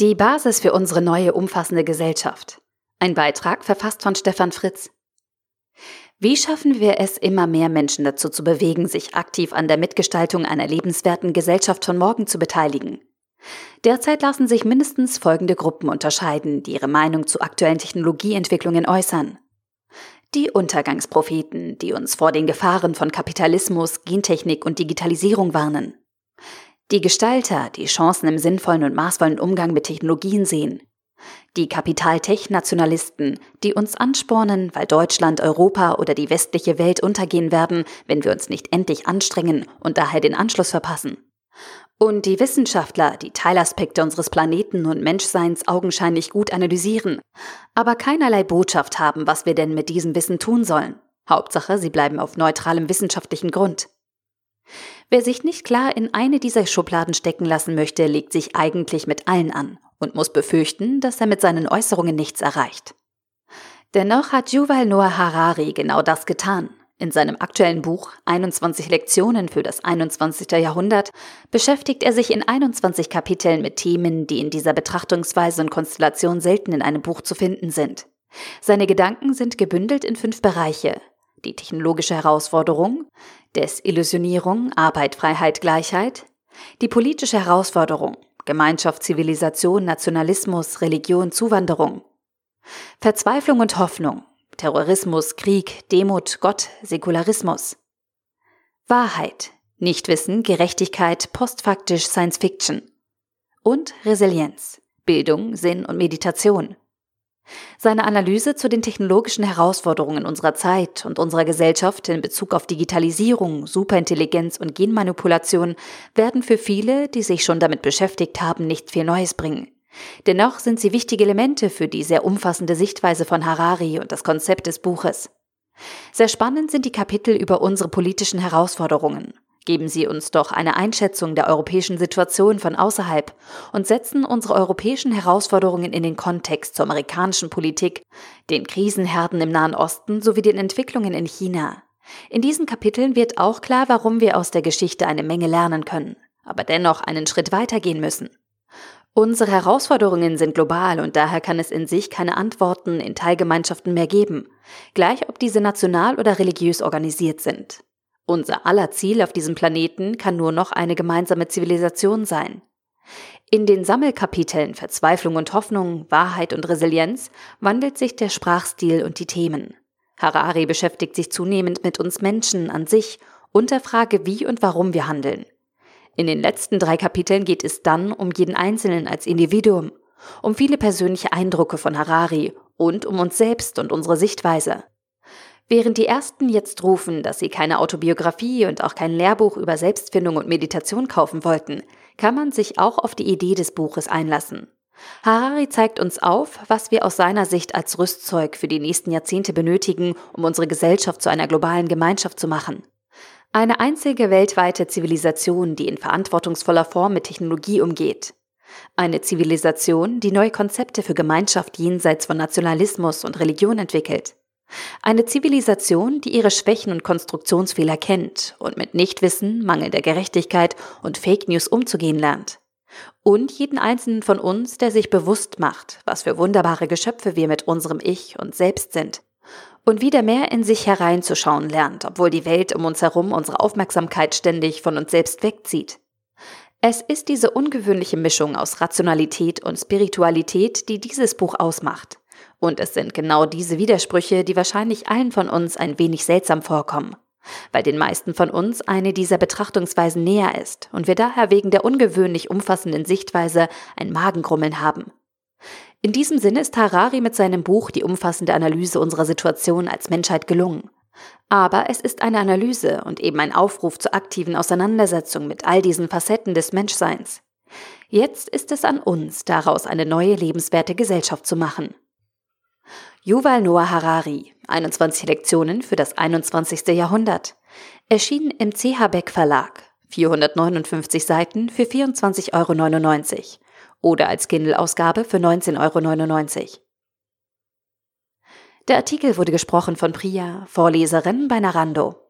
Die Basis für unsere neue umfassende Gesellschaft. Ein Beitrag verfasst von Stefan Fritz. Wie schaffen wir es, immer mehr Menschen dazu zu bewegen, sich aktiv an der Mitgestaltung einer lebenswerten Gesellschaft von morgen zu beteiligen? Derzeit lassen sich mindestens folgende Gruppen unterscheiden, die ihre Meinung zu aktuellen Technologieentwicklungen äußern. Die Untergangspropheten, die uns vor den Gefahren von Kapitalismus, Gentechnik und Digitalisierung warnen. Die Gestalter, die Chancen im sinnvollen und maßvollen Umgang mit Technologien sehen. Die Kapitaltech-Nationalisten, die uns anspornen, weil Deutschland, Europa oder die westliche Welt untergehen werden, wenn wir uns nicht endlich anstrengen und daher den Anschluss verpassen. Und die Wissenschaftler, die Teilaspekte unseres Planeten und Menschseins augenscheinlich gut analysieren, aber keinerlei Botschaft haben, was wir denn mit diesem Wissen tun sollen. Hauptsache, sie bleiben auf neutralem wissenschaftlichen Grund. Wer sich nicht klar in eine dieser Schubladen stecken lassen möchte, legt sich eigentlich mit allen an und muss befürchten, dass er mit seinen Äußerungen nichts erreicht. Dennoch hat Yuval Noah Harari genau das getan. In seinem aktuellen Buch 21 Lektionen für das 21. Jahrhundert beschäftigt er sich in 21 Kapiteln mit Themen, die in dieser Betrachtungsweise und Konstellation selten in einem Buch zu finden sind. Seine Gedanken sind gebündelt in fünf Bereiche. Die technologische Herausforderung, Desillusionierung, Arbeit, Freiheit, Gleichheit, die politische Herausforderung, Gemeinschaft, Zivilisation, Nationalismus, Religion, Zuwanderung, Verzweiflung und Hoffnung, Terrorismus, Krieg, Demut, Gott, Säkularismus. Wahrheit, Nichtwissen, Gerechtigkeit, postfaktisch Science Fiction. Und Resilienz, Bildung, Sinn und Meditation. Seine Analyse zu den technologischen Herausforderungen unserer Zeit und unserer Gesellschaft in Bezug auf Digitalisierung, Superintelligenz und Genmanipulation werden für viele, die sich schon damit beschäftigt haben, nicht viel Neues bringen. Dennoch sind sie wichtige Elemente für die sehr umfassende Sichtweise von Harari und das Konzept des Buches. Sehr spannend sind die Kapitel über unsere politischen Herausforderungen. Geben Sie uns doch eine Einschätzung der europäischen Situation von außerhalb und setzen unsere europäischen Herausforderungen in den Kontext zur amerikanischen Politik, den Krisenherden im Nahen Osten sowie den Entwicklungen in China. In diesen Kapiteln wird auch klar, warum wir aus der Geschichte eine Menge lernen können, aber dennoch einen Schritt weitergehen müssen. Unsere Herausforderungen sind global und daher kann es in sich keine Antworten in Teilgemeinschaften mehr geben, gleich ob diese national oder religiös organisiert sind. Unser aller Ziel auf diesem Planeten kann nur noch eine gemeinsame Zivilisation sein. In den Sammelkapiteln Verzweiflung und Hoffnung, Wahrheit und Resilienz wandelt sich der Sprachstil und die Themen. Harari beschäftigt sich zunehmend mit uns Menschen an sich und der Frage, wie und warum wir handeln. In den letzten drei Kapiteln geht es dann um jeden Einzelnen als Individuum, um viele persönliche Eindrücke von Harari und um uns selbst und unsere Sichtweise. Während die ersten jetzt rufen, dass sie keine Autobiografie und auch kein Lehrbuch über Selbstfindung und Meditation kaufen wollten, kann man sich auch auf die Idee des Buches einlassen. Harari zeigt uns auf, was wir aus seiner Sicht als Rüstzeug für die nächsten Jahrzehnte benötigen, um unsere Gesellschaft zu einer globalen Gemeinschaft zu machen. Eine einzige weltweite Zivilisation, die in verantwortungsvoller Form mit Technologie umgeht. Eine Zivilisation, die neue Konzepte für Gemeinschaft jenseits von Nationalismus und Religion entwickelt. Eine Zivilisation, die ihre Schwächen und Konstruktionsfehler kennt und mit Nichtwissen, mangelnder Gerechtigkeit und Fake News umzugehen lernt. Und jeden einzelnen von uns, der sich bewusst macht, was für wunderbare Geschöpfe wir mit unserem Ich und Selbst sind und wieder mehr in sich hereinzuschauen lernt, obwohl die Welt um uns herum unsere Aufmerksamkeit ständig von uns selbst wegzieht. Es ist diese ungewöhnliche Mischung aus Rationalität und Spiritualität, die dieses Buch ausmacht. Und es sind genau diese Widersprüche, die wahrscheinlich allen von uns ein wenig seltsam vorkommen, weil den meisten von uns eine dieser Betrachtungsweisen näher ist und wir daher wegen der ungewöhnlich umfassenden Sichtweise ein Magengrummeln haben. In diesem Sinne ist Harari mit seinem Buch die umfassende Analyse unserer Situation als Menschheit gelungen. Aber es ist eine Analyse und eben ein Aufruf zur aktiven Auseinandersetzung mit all diesen Facetten des Menschseins. Jetzt ist es an uns, daraus eine neue lebenswerte Gesellschaft zu machen. Yuval Noah Harari, 21 Lektionen für das 21. Jahrhundert, erschienen im CH Beck Verlag, 459 Seiten für 24,99 Euro oder als Kindle-Ausgabe für 19,99 Euro. Der Artikel wurde gesprochen von Priya, Vorleserin bei Narando.